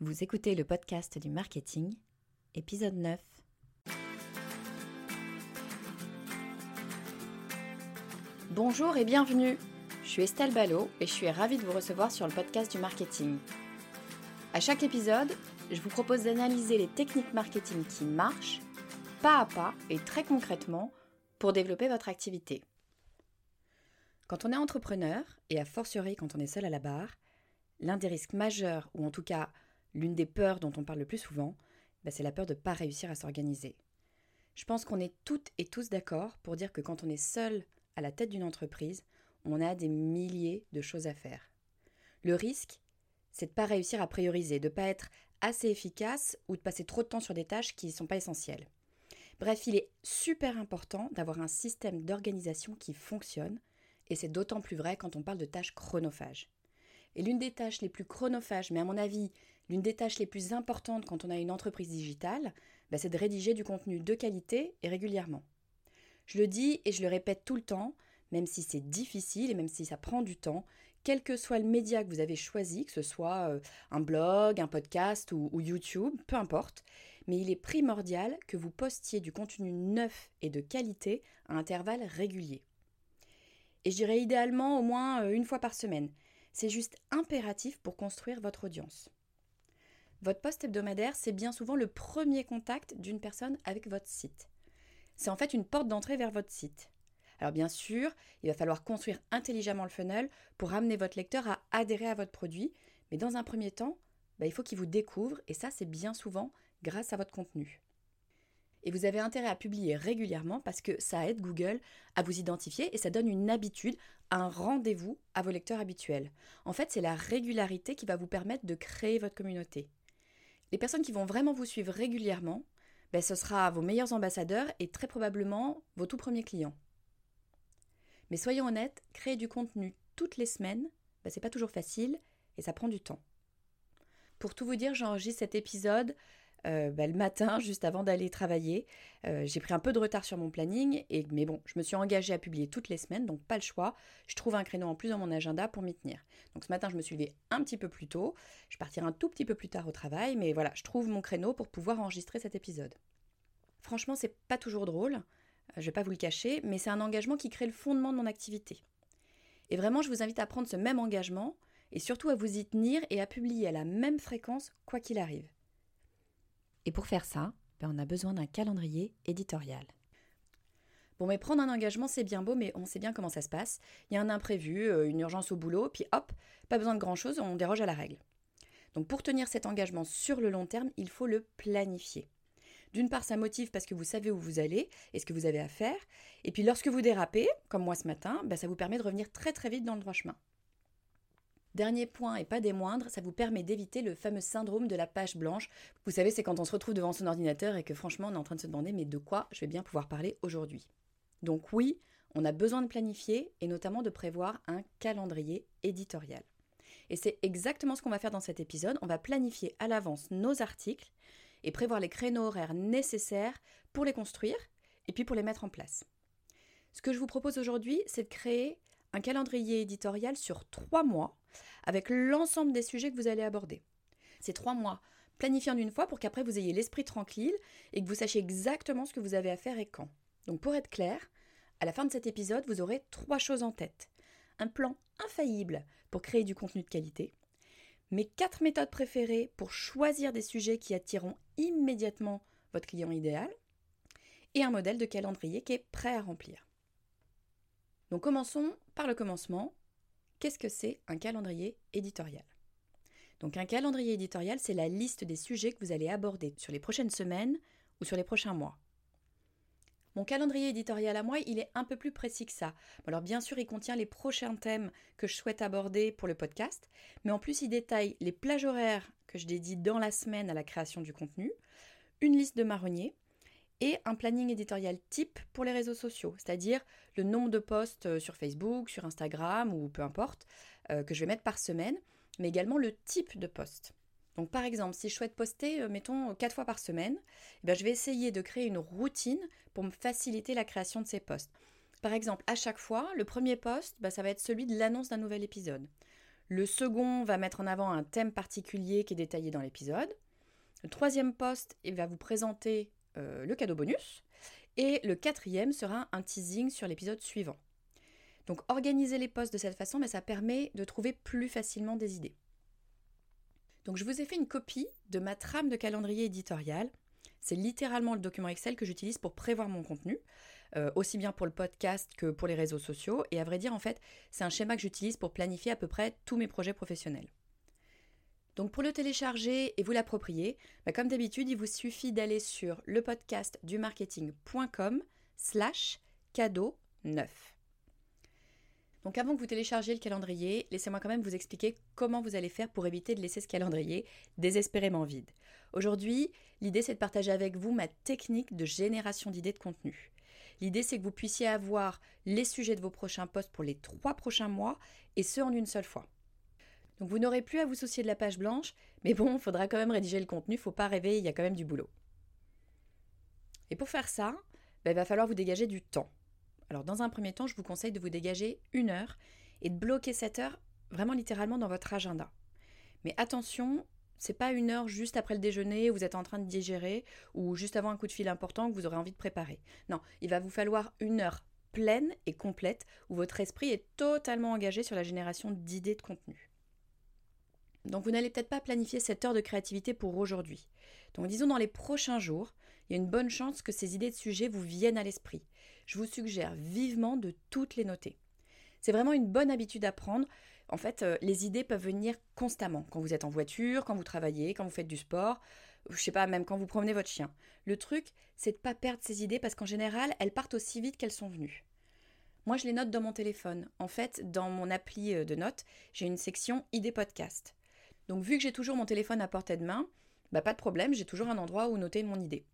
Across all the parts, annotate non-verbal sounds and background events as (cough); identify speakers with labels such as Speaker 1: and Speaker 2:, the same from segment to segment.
Speaker 1: Vous écoutez le podcast du marketing, épisode 9. Bonjour et bienvenue. Je suis Estelle Ballot et je suis ravie de vous recevoir sur le podcast du marketing. À chaque épisode, je vous propose d'analyser les techniques marketing qui marchent, pas à pas et très concrètement, pour développer votre activité. Quand on est entrepreneur, et a fortiori quand on est seul à la barre, l'un des risques majeurs, ou en tout cas l'une des peurs dont on parle le plus souvent, bah, c'est la peur de ne pas réussir à s'organiser. Je pense qu'on est toutes et tous d'accord pour dire que quand on est seul à la tête d'une entreprise, on a des milliers de choses à faire. Le risque, c'est de ne pas réussir à prioriser, de ne pas être assez efficace ou de passer trop de temps sur des tâches qui ne sont pas essentielles. Bref, il est super important d'avoir un système d'organisation qui fonctionne, et c'est d'autant plus vrai quand on parle de tâches chronophages. Et l'une des tâches les plus chronophages, mais à mon avis l'une des tâches les plus importantes quand on a une entreprise digitale, bah, c'est de rédiger du contenu de qualité et régulièrement. Je le dis et je le répète tout le temps, même si c'est difficile et même si ça prend du temps, quel que soit le média que vous avez choisi, que ce soit euh, un blog, un podcast ou, ou YouTube, peu importe, mais il est primordial que vous postiez du contenu neuf et de qualité à intervalles réguliers. Et je dirais idéalement au moins euh, une fois par semaine. C'est juste impératif pour construire votre audience. Votre poste hebdomadaire, c'est bien souvent le premier contact d'une personne avec votre site. C'est en fait une porte d'entrée vers votre site. Alors bien sûr, il va falloir construire intelligemment le funnel pour amener votre lecteur à adhérer à votre produit, mais dans un premier temps, bah, il faut qu'il vous découvre, et ça c'est bien souvent grâce à votre contenu. Et vous avez intérêt à publier régulièrement parce que ça aide Google à vous identifier et ça donne une habitude, un rendez-vous à vos lecteurs habituels. En fait, c'est la régularité qui va vous permettre de créer votre communauté. Les personnes qui vont vraiment vous suivre régulièrement, ben, ce sera vos meilleurs ambassadeurs et très probablement vos tout premiers clients. Mais soyons honnêtes, créer du contenu toutes les semaines, ben, c'est pas toujours facile et ça prend du temps. Pour tout vous dire, j'enregistre cet épisode euh, bah, le matin, juste avant d'aller travailler. Euh, j'ai pris un peu de retard sur mon planning, et, mais bon, je me suis engagée à publier toutes les semaines, donc pas le choix. Je trouve un créneau en plus dans mon agenda pour m'y tenir. Donc ce matin, je me suis levée un petit peu plus tôt. Je partirai un tout petit peu plus tard au travail, mais voilà, je trouve mon créneau pour pouvoir enregistrer cet épisode. Franchement, c'est pas toujours drôle, euh, je vais pas vous le cacher, mais c'est un engagement qui crée le fondement de mon activité. Et vraiment, je vous invite à prendre ce même engagement et surtout à vous y tenir et à publier à la même fréquence quoi qu'il arrive. Et pour faire ça, ben, on a besoin d'un calendrier éditorial. Bon, mais prendre un engagement, c'est bien beau, mais on sait bien comment ça se passe. Il y a un imprévu, euh, une urgence au boulot, puis hop, pas besoin de grand-chose, on déroge à la règle. Donc pour tenir cet engagement sur le long terme, il faut le planifier. D'une part, ça motive parce que vous savez où vous allez et ce que vous avez à faire. Et puis lorsque vous dérapez, comme moi ce matin, ben, ça vous permet de revenir très très vite dans le droit chemin. Dernier point et pas des moindres, ça vous permet d'éviter le fameux syndrome de la page blanche. Vous savez, c'est quand on se retrouve devant son ordinateur et que franchement on est en train de se demander mais de quoi je vais bien pouvoir parler aujourd'hui? Donc oui, on a besoin de planifier et notamment de prévoir un calendrier éditorial. Et c'est exactement ce qu'on va faire dans cet épisode. On va planifier à l'avance nos articles et prévoir les créneaux horaires nécessaires pour les construire et puis pour les mettre en place. Ce que je vous propose aujourd'hui, c'est de créer un calendrier éditorial sur trois mois avec l'ensemble des sujets que vous allez aborder. Ces trois mois planifiant d'une fois pour qu'après vous ayez l'esprit tranquille et que vous sachiez exactement ce que vous avez à faire et quand. Donc pour être clair, à la fin de cet épisode, vous aurez trois choses en tête. Un plan infaillible pour créer du contenu de qualité, mes quatre méthodes préférées pour choisir des sujets qui attireront immédiatement votre client idéal, et un modèle de calendrier qui est prêt à remplir. Donc commençons par le commencement. Qu'est-ce que c'est un calendrier éditorial? Donc un calendrier éditorial, c'est la liste des sujets que vous allez aborder sur les prochaines semaines ou sur les prochains mois. Mon calendrier éditorial à moi, il est un peu plus précis que ça. Alors bien sûr, il contient les prochains thèmes que je souhaite aborder pour le podcast, mais en plus, il détaille les plages horaires que je dédie dans la semaine à la création du contenu, une liste de marronniers, et un planning éditorial type pour les réseaux sociaux, c'est-à-dire le nombre de posts euh, sur Facebook, sur Instagram ou peu importe, euh, que je vais mettre par semaine, mais également le type de post. Donc par exemple, si je souhaite poster, euh, mettons, quatre fois par semaine, eh je vais essayer de créer une routine pour me faciliter la création de ces posts. Par exemple, à chaque fois, le premier post, bah, ça va être celui de l'annonce d'un nouvel épisode. Le second va mettre en avant un thème particulier qui est détaillé dans l'épisode. Le troisième post il va vous présenter le cadeau bonus. Et le quatrième sera un teasing sur l'épisode suivant. Donc organiser les posts de cette façon, mais ça permet de trouver plus facilement des idées. Donc je vous ai fait une copie de ma trame de calendrier éditorial. C'est littéralement le document Excel que j'utilise pour prévoir mon contenu, euh, aussi bien pour le podcast que pour les réseaux sociaux. Et à vrai dire, en fait, c'est un schéma que j'utilise pour planifier à peu près tous mes projets professionnels. Donc pour le télécharger et vous l'approprier, bah, comme d'habitude, il vous suffit d'aller sur le podcast du marketing.com slash cadeau 9. Donc avant que vous téléchargiez le calendrier, laissez-moi quand même vous expliquer comment vous allez faire pour éviter de laisser ce calendrier désespérément vide. Aujourd'hui, l'idée c'est de partager avec vous ma technique de génération d'idées de contenu. L'idée c'est que vous puissiez avoir les sujets de vos prochains posts pour les trois prochains mois et ce en une seule fois. Donc vous n'aurez plus à vous soucier de la page blanche, mais bon, il (laughs) faudra quand même rédiger le contenu, faut pas rêver, il y a quand même du boulot. Et pour faire ça, ben, il va falloir vous dégager du temps. Alors dans un premier temps, je vous conseille de vous dégager une heure et de bloquer cette heure vraiment littéralement dans votre agenda. Mais attention, c'est pas une heure juste après le déjeuner où vous êtes en train de digérer ou juste avant un coup de fil important que vous aurez envie de préparer. Non, il va vous falloir une heure pleine et complète où votre esprit est totalement engagé sur la génération d'idées de contenu. Donc vous n'allez peut-être pas planifier cette heure de créativité pour aujourd'hui. Donc disons dans les prochains jours, il y a une bonne chance que ces idées de sujets vous viennent à l'esprit. Je vous suggère vivement de toutes les noter. C'est vraiment une bonne habitude à prendre. En fait, euh, les idées peuvent venir constamment quand vous êtes en voiture, quand vous travaillez, quand vous faites du sport, je sais pas, même quand vous promenez votre chien. Le truc, c'est de pas perdre ces idées parce qu'en général, elles partent aussi vite qu'elles sont venues. Moi, je les note dans mon téléphone. En fait, dans mon appli euh, de notes, j'ai une section idées podcast. Donc vu que j'ai toujours mon téléphone à portée de main, bah pas de problème, j'ai toujours un endroit où noter mon idée.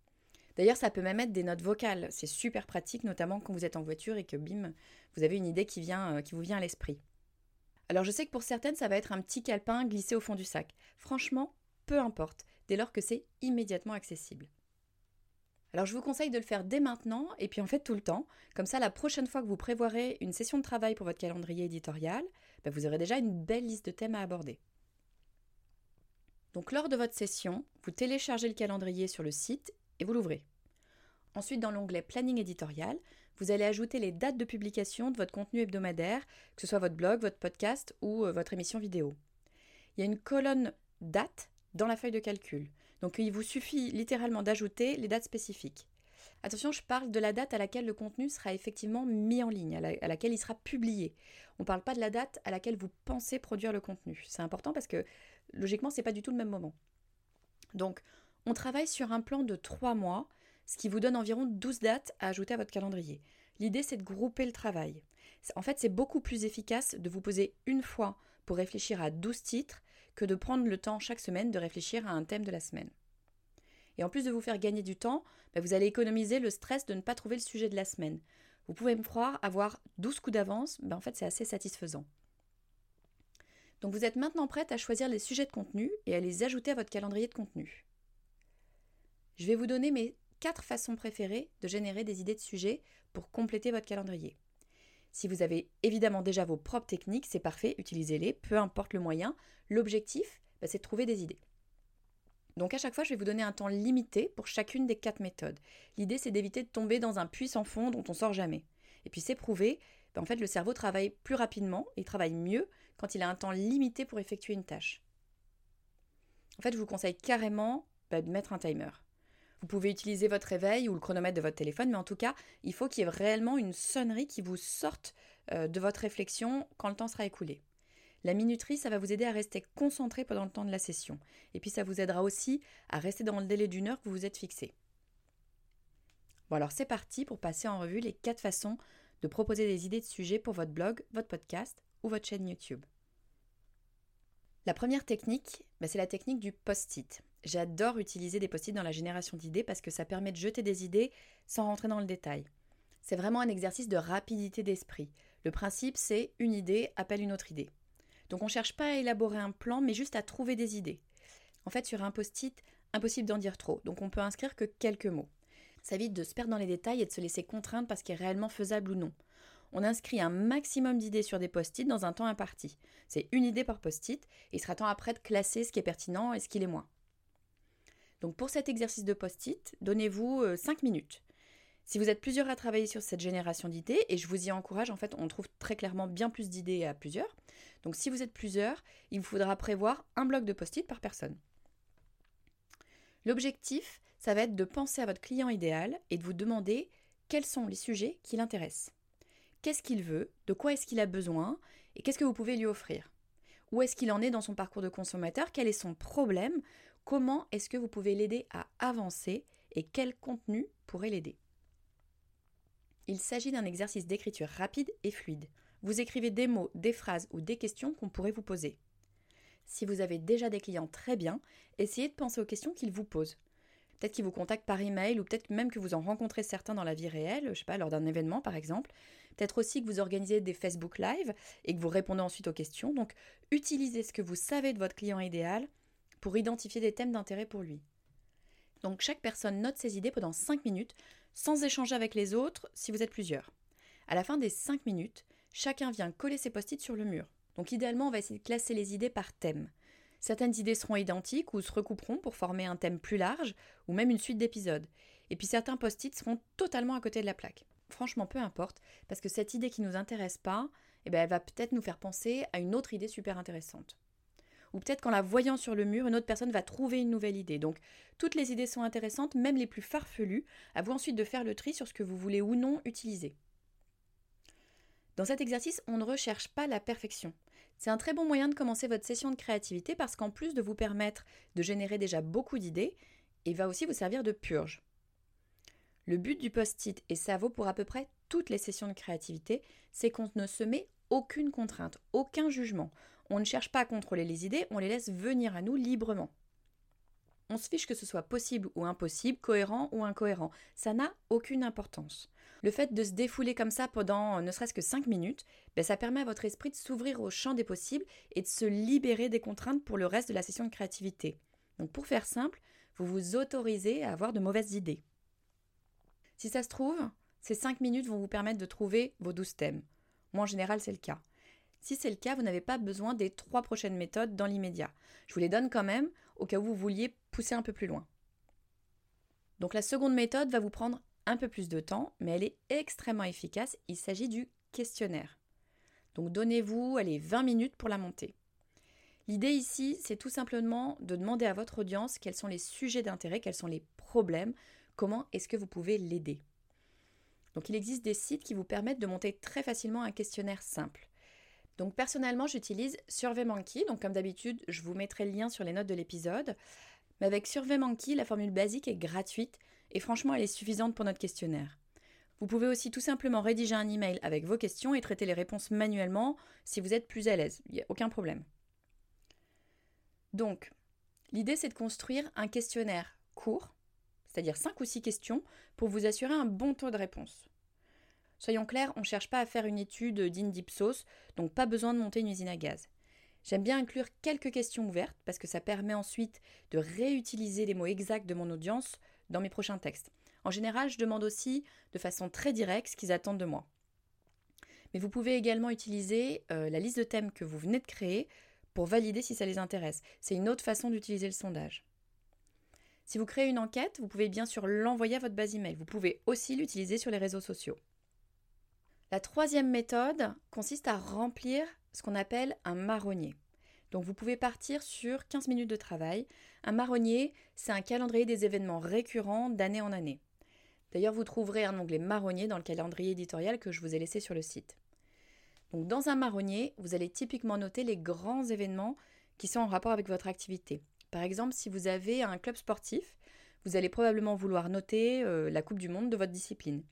Speaker 1: D'ailleurs, ça peut même être des notes vocales. C'est super pratique, notamment quand vous êtes en voiture et que bim, vous avez une idée qui, vient, euh, qui vous vient à l'esprit. Alors je sais que pour certaines, ça va être un petit calepin glissé au fond du sac. Franchement, peu importe, dès lors que c'est immédiatement accessible. Alors je vous conseille de le faire dès maintenant et puis en fait tout le temps. Comme ça, la prochaine fois que vous prévoirez une session de travail pour votre calendrier éditorial, bah, vous aurez déjà une belle liste de thèmes à aborder. Donc lors de votre session, vous téléchargez le calendrier sur le site et vous l'ouvrez. Ensuite, dans l'onglet Planning éditorial, vous allez ajouter les dates de publication de votre contenu hebdomadaire, que ce soit votre blog, votre podcast ou euh, votre émission vidéo. Il y a une colonne date dans la feuille de calcul. Donc il vous suffit littéralement d'ajouter les dates spécifiques. Attention, je parle de la date à laquelle le contenu sera effectivement mis en ligne, à, laquelle il sera publié. On ne parle pas de la date à laquelle vous pensez produire le contenu. C'est important parce que logiquement, ce n'est pas du tout le même moment. Donc, on travaille sur un plan de 3 mois, ce qui vous donne environ 12 dates à ajouter à votre calendrier. L'idée, c'est de grouper le travail. En fait, c'est beaucoup plus efficace de vous poser une fois pour réfléchir à 12 titres que de prendre le temps chaque semaine de réfléchir à un thème de la semaine. Et en plus de vous faire gagner du temps, bah, vous allez économiser le stress de ne pas trouver le sujet de la semaine. Vous pouvez me croire, avoir 12 coups d'avance, bah, en fait c'est assez satisfaisant. Donc vous êtes maintenant prête à choisir les sujets de contenu et à les ajouter à votre calendrier de contenu. Je vais vous donner mes quatre façons préférées de générer des idées de sujets pour compléter votre calendrier. Si vous avez évidemment déjà vos propres techniques, c'est parfait, utilisez-les, peu importe le moyen. L'objectif, bah, c'est de trouver des idées. Donc à chaque fois, je vais vous donner un temps limité pour chacune des quatre méthodes. L'idée, c'est d'éviter de tomber dans un puits sans fond dont on sort jamais. Et puis c'est prouvé, bah, en fait, le cerveau travaille plus rapidement et travaille mieux quand il a un temps limité pour effectuer une tâche. En fait, je vous conseille carrément bah, de mettre un timer. Vous pouvez utiliser votre réveil ou le chronomètre de votre téléphone, mais en tout cas, il faut qu'il y ait réellement une sonnerie qui vous sorte euh, de votre réflexion quand le temps sera écoulé. La minuterie, ça va vous aider à rester concentré pendant le temps de la session. Et puis ça vous aidera aussi à rester dans le délai d'une heure que vous vous êtes fixé. Bon alors c'est parti pour passer en revue les quatre façons de proposer des idées de sujets pour votre blog, votre podcast ou votre chaîne YouTube. La première technique, bah, c'est la technique du post-it. J'adore utiliser des post-it dans la génération d'idées parce que ça permet de jeter des idées sans rentrer dans le détail. C'est vraiment un exercice de rapidité d'esprit. Le principe, c'est une idée appelle une autre idée. Donc on ne cherche pas à élaborer un plan, mais juste à trouver des idées. En fait, sur un post-it, impossible d'en dire trop, donc on peut inscrire que quelques mots. Ça évite de se perdre dans les détails et de se laisser contraindre parce qu'il est réellement faisable ou non. On inscrit un maximum d'idées sur des post-it dans un temps imparti. C'est une idée par post-it et il sera temps après de classer ce qui est pertinent et ce qui l'est moins. Donc pour cet exercice de post-it, donnez-vous 5 euh, minutes. Si vous êtes plusieurs à travailler sur cette génération d'idées, et je vous y encourage, en fait, on trouve très clairement bien plus d'idées à plusieurs. Donc si vous êtes plusieurs, il vous faudra prévoir un bloc de post-it par personne. L'objectif, ça va être de penser à votre client idéal et de vous demander quels sont les sujets qui l'intéressent. Qu'est-ce qu'il veut, de quoi est-ce qu'il a besoin, et qu'est-ce que vous pouvez lui offrir. Où est-ce qu'il en est dans son parcours de consommateur, quel est son problème, comment est-ce que vous pouvez l'aider à avancer et quel contenu pourrait l'aider? Il s'agit d'un exercice d'écriture rapide et fluide. Vous écrivez des mots, des phrases ou des questions qu'on pourrait vous poser. Si vous avez déjà des clients très bien, essayez de penser aux questions qu'ils vous posent. Peut-être qu'ils vous contactent par email ou peut-être même que vous en rencontrez certains dans la vie réelle, je sais pas, lors d'un événement par exemple. Peut-être aussi que vous organisez des Facebook Live et que vous répondez ensuite aux questions. Donc, utilisez ce que vous savez de votre client idéal pour identifier des thèmes d'intérêt pour lui. Donc, chaque personne note ses idées pendant 5 minutes sans échanger avec les autres si vous êtes plusieurs. À la fin des 5 minutes, chacun vient coller ses post-it sur le mur. Donc idéalement, on va essayer de classer les idées par thème. Certaines idées seront identiques ou se recouperont pour former un thème plus large ou même une suite d'épisodes. Et puis certains post-it seront totalement à côté de la plaque. Franchement, peu importe, parce que cette idée qui ne nous intéresse pas, eh ben, elle va peut-être nous faire penser à une autre idée super intéressante ou peut-être qu'en la voyant sur le mur, une autre personne va trouver une nouvelle idée. Donc toutes les idées sont intéressantes, même les plus farfelues, à vous ensuite de faire le tri sur ce que vous voulez ou non utiliser. Dans cet exercice, on ne recherche pas la perfection. C'est un très bon moyen de commencer votre session de créativité parce qu'en plus de vous permettre de générer déjà beaucoup d'idées, il va aussi vous servir de purge. Le but du post-it, et ça vaut pour à peu près toutes les sessions de créativité, c'est qu'on ne se met aucune contrainte, aucun jugement. On ne cherche pas à contrôler les idées, on les laisse venir à nous librement. On se fiche que ce soit possible ou impossible, cohérent ou incohérent. Ça n'a aucune importance. Le fait de se défouler comme ça pendant ne serait-ce que 5 minutes, ben ça permet à votre esprit de s'ouvrir au champ des possibles et de se libérer des contraintes pour le reste de la session de créativité. Donc pour faire simple, vous vous autorisez à avoir de mauvaises idées. Si ça se trouve, ces 5 minutes vont vous permettre de trouver vos 12 thèmes. Moi en général c'est le cas. Si c'est le cas, vous n'avez pas besoin des trois prochaines méthodes dans l'immédiat. Je vous les donne quand même au cas où vous vouliez pousser un peu plus loin. Donc la seconde méthode va vous prendre un peu plus de temps, mais elle est extrêmement efficace. Il s'agit du questionnaire. Donc donnez-vous, allez, 20 minutes pour la monter. L'idée ici, c'est tout simplement de demander à votre audience quels sont les sujets d'intérêt, quels sont les problèmes, comment est-ce que vous pouvez l'aider? Donc il existe des sites qui vous permettent de monter très facilement un questionnaire simple. Donc personnellement, j'utilise SurveyMonkey. Donc comme d'habitude, je vous mettrai le lien sur les notes de l'épisode. Mais avec SurveyMonkey, la formule basique est gratuite et franchement, elle est suffisante pour notre questionnaire. Vous pouvez aussi tout simplement rédiger un email avec vos questions et traiter les réponses manuellement si vous êtes plus à l'aise. Il n'y a aucun problème. Donc, l'idée c'est de construire un questionnaire court, c'est-à-dire 5 ou 6 questions, pour vous assurer un bon taux de réponse. Soyons clairs, on ne cherche pas à faire une étude digne d'Ipsos, donc pas besoin de monter une usine à gaz. J'aime bien inclure quelques questions ouvertes parce que ça permet ensuite de réutiliser les mots exacts de mon audience dans mes prochains textes. En général, je demande aussi de façon très directe ce qu'ils attendent de moi. Mais vous pouvez également utiliser euh, la liste de thèmes que vous venez de créer pour valider si ça les intéresse. C'est une autre façon d'utiliser le sondage. Si vous créez une enquête, vous pouvez bien sûr l'envoyer à votre base email. Vous pouvez aussi l'utiliser sur les réseaux sociaux. La troisième méthode consiste à remplir ce qu'on appelle un marronnier. Donc vous pouvez partir sur 15 minutes de travail. Un marronnier, c'est un calendrier des événements récurrents d'année en année. D'ailleurs, vous trouverez un onglet marronnier dans le calendrier éditorial que je vous ai laissé sur le site. Donc dans un marronnier, vous allez typiquement noter les grands événements qui sont en rapport avec votre activité. Par exemple, si vous avez un club sportif, vous allez probablement vouloir noter euh, la Coupe du Monde de votre discipline.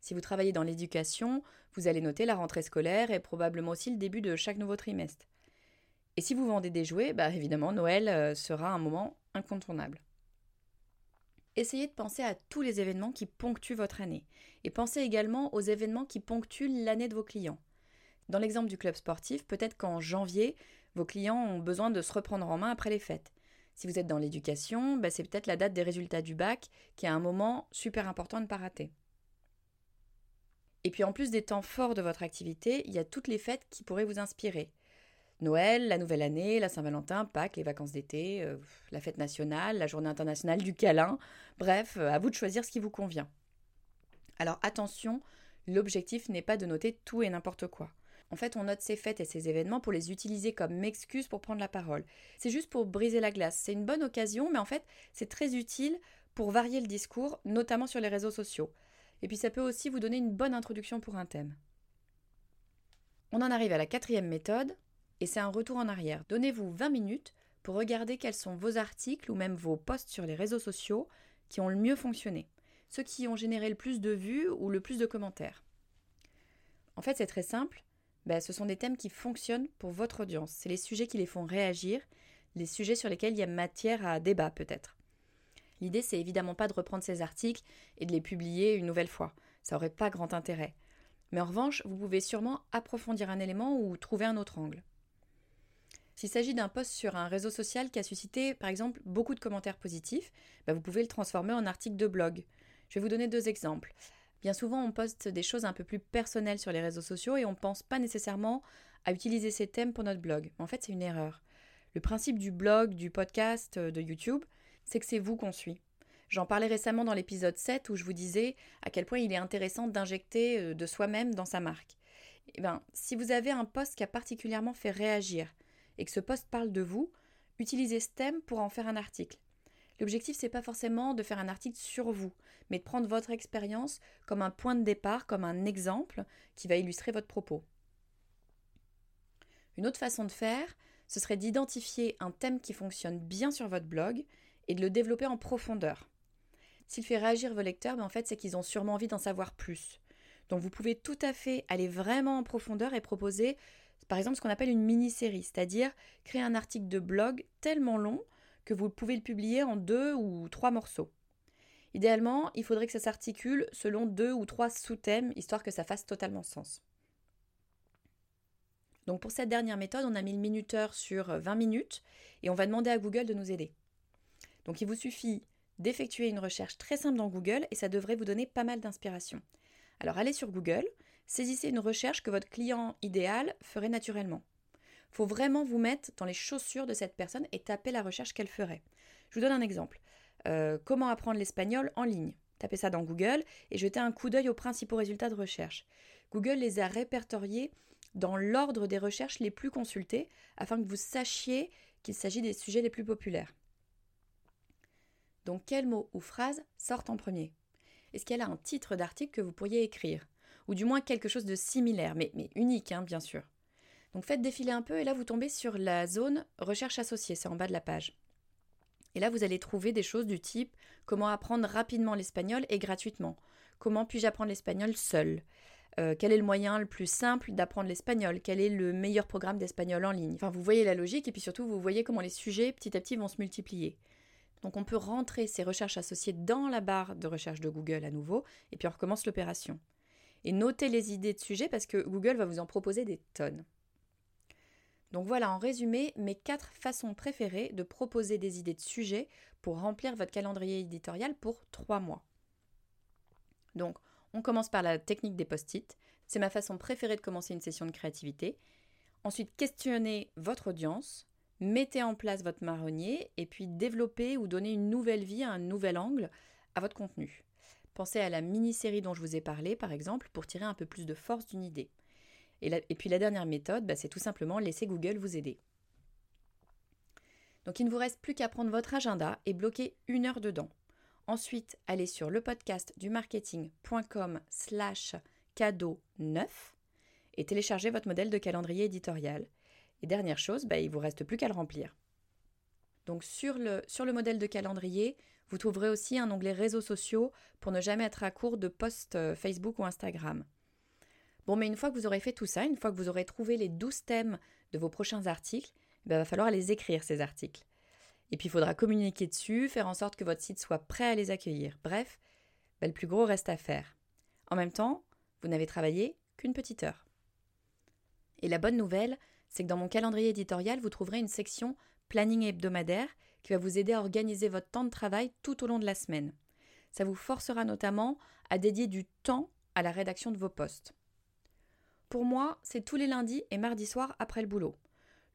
Speaker 1: Si vous travaillez dans l'éducation, vous allez noter la rentrée scolaire et probablement aussi le début de chaque nouveau trimestre. Et si vous vendez des jouets, bah évidemment, Noël euh, sera un moment incontournable. Essayez de penser à tous les événements qui ponctuent votre année. Et pensez également aux événements qui ponctuent l'année de vos clients. Dans l'exemple du club sportif, peut-être qu'en janvier, vos clients ont besoin de se reprendre en main après les fêtes. Si vous êtes dans l'éducation, bah, c'est peut-être la date des résultats du bac qui est un moment super important à ne pas rater. Et puis en plus des temps forts de votre activité, il y a toutes les fêtes qui pourraient vous inspirer. Noël, la nouvelle année, la Saint-Valentin, Pâques, les vacances d'été, euh, la fête nationale, la journée internationale du câlin. Bref, euh, à vous de choisir ce qui vous convient. Alors attention, l'objectif n'est pas de noter tout et n'importe quoi. En fait, on note ces fêtes et ces événements pour les utiliser comme excuse pour prendre la parole. C'est juste pour briser la glace. C'est une bonne occasion, mais en fait, c'est très utile pour varier le discours, notamment sur les réseaux sociaux. Et puis ça peut aussi vous donner une bonne introduction pour un thème. On en arrive à la quatrième méthode, et c'est un retour en arrière. Donnez-vous 20 minutes pour regarder quels sont vos articles ou même vos posts sur les réseaux sociaux qui ont le mieux fonctionné, ceux qui ont généré le plus de vues ou le plus de commentaires. En fait, c'est très simple, ben, ce sont des thèmes qui fonctionnent pour votre audience. C'est les sujets qui les font réagir, les sujets sur lesquels il y a matière à débat peut-être. L'idée, c'est évidemment pas de reprendre ces articles et de les publier une nouvelle fois. Ça n'aurait pas grand intérêt. Mais en revanche, vous pouvez sûrement approfondir un élément ou trouver un autre angle. S'il s'agit d'un post sur un réseau social qui a suscité, par exemple, beaucoup de commentaires positifs, ben, vous pouvez le transformer en article de blog. Je vais vous donner deux exemples. Bien souvent, on poste des choses un peu plus personnelles sur les réseaux sociaux et on ne pense pas nécessairement à utiliser ces thèmes pour notre blog. En fait, c'est une erreur. Le principe du blog, du podcast, euh, de YouTube, c'est que c'est vous qu'on suit. J'en parlais récemment dans l'épisode 7 où je vous disais à quel point il est intéressant d'injecter euh, de soi-même dans sa marque. Eh bien, si vous avez un post qui a particulièrement fait réagir et que ce post parle de vous, utilisez ce thème pour en faire un article. L'objectif, c'est pas forcément de faire un article sur vous, mais de prendre votre expérience comme un point de départ, comme un exemple qui va illustrer votre propos. Une autre façon de faire, ce serait d'identifier un thème qui fonctionne bien sur votre blog et de le développer en profondeur. S'il fait réagir vos lecteurs, ben en fait, c'est qu'ils ont sûrement envie d'en savoir plus. Donc vous pouvez tout à fait aller vraiment en profondeur et proposer par exemple ce qu'on appelle une mini-série, c'est-à-dire créer un article de blog tellement long que vous pouvez le publier en deux ou trois morceaux. Idéalement, il faudrait que ça s'articule selon deux ou trois sous-thèmes, histoire que ça fasse totalement sens. Donc pour cette dernière méthode, on a mis le minuteur sur 20 minutes et on va demander à Google de nous aider. Donc il vous suffit d'effectuer une recherche très simple dans Google et ça devrait vous donner pas mal d'inspiration. Alors allez sur Google, saisissez une recherche que votre client idéal ferait naturellement faut vraiment vous mettre dans les chaussures de cette personne et taper la recherche qu'elle ferait. Je vous donne un exemple. Euh, comment apprendre l'espagnol en ligne Tapez ça dans Google et jetez un coup d'œil aux principaux résultats de recherche. Google les a répertoriés dans l'ordre des recherches les plus consultées afin que vous sachiez qu'il s'agit des sujets les plus populaires. Donc quels mots ou phrases sortent en premier? Est-ce qu'elle a un titre d'article que vous pourriez écrire? Ou du moins quelque chose de similaire, mais, unique, hein, bien sûr. Donc faites défiler un peu et là vous tombez sur la zone recherche associée, c'est en bas de la page. Et là vous allez trouver des choses du type comment apprendre rapidement l'espagnol et gratuitement. Comment puis-je apprendre l'espagnol seul? Euh, quel est le moyen le plus simple d'apprendre l'espagnol? Quel est le meilleur programme d'espagnol en ligne? Enfin, vous voyez la logique et puis surtout, vous voyez comment les sujets petit à petit vont se multiplier. Donc, on peut rentrer ces recherches associées dans la barre de recherche de Google à nouveau et puis on recommence l'opération. Et notez les idées de sujets parce que Google va vous en proposer des tonnes. Donc voilà en résumé mes quatre façons préférées de proposer des idées de sujets pour remplir votre calendrier éditorial pour trois mois. Donc on commence par la technique des post-it. C'est ma façon préférée de commencer une session de créativité. Ensuite, questionnez votre audience, mettez en place votre marronnier et puis développez ou donnez une nouvelle vie, un nouvel angle à votre contenu. Pensez à la mini-série dont je vous ai parlé, par exemple, pour tirer un peu plus de force d'une idée. Et, puis la dernière méthode, bah, c'est tout simplement laisser Google vous aider. Donc il ne vous reste plus qu'à prendre votre agenda et bloquer une heure dedans. Ensuite, allez sur le podcast du marketing.com slash cadeau 9 et téléchargez votre modèle de calendrier éditorial. Et dernière chose, bah, il ne vous reste plus qu'à le remplir. Donc sur le, modèle de calendrier, vous trouverez aussi un onglet réseaux sociaux pour ne jamais être à court de posts euh, Facebook ou Instagram. Bon, mais une fois que vous aurez fait tout ça, une fois que vous aurez trouvé les 12 thèmes de vos prochains articles, il va falloir les écrire, ces articles. Et puis il faudra communiquer dessus, faire en sorte que votre site soit prêt à les accueillir. Bref, bah, le plus gros reste à faire. En même temps, vous n'avez travaillé qu'une petite heure. Et la bonne nouvelle, c'est que dans mon calendrier éditorial, vous trouverez une section planning hebdomadaire qui va vous aider à organiser votre temps de travail tout au long de la semaine. Ça vous forcera notamment à dédier du temps à la rédaction de vos posts. Pour moi, c'est tous les lundis et mardis soirs après le boulot.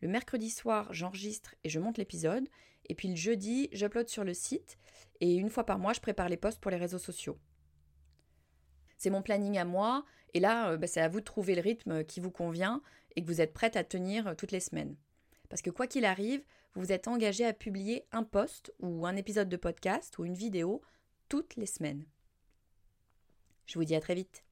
Speaker 1: Le mercredi soir, j'enregistre et je monte l'épisode. Et puis le jeudi, j'upload sur le site. Et une fois par mois, je prépare les posts pour les réseaux sociaux. C'est mon planning à moi. Et là, euh, bah, c'est à vous de trouver le rythme qui vous convient et que vous êtes prête à tenir euh, toutes les semaines. Parce que quoi qu'il arrive, vous vous êtes engagé à publier un post ou un épisode de podcast ou une vidéo toutes les semaines. Je vous dis à très vite.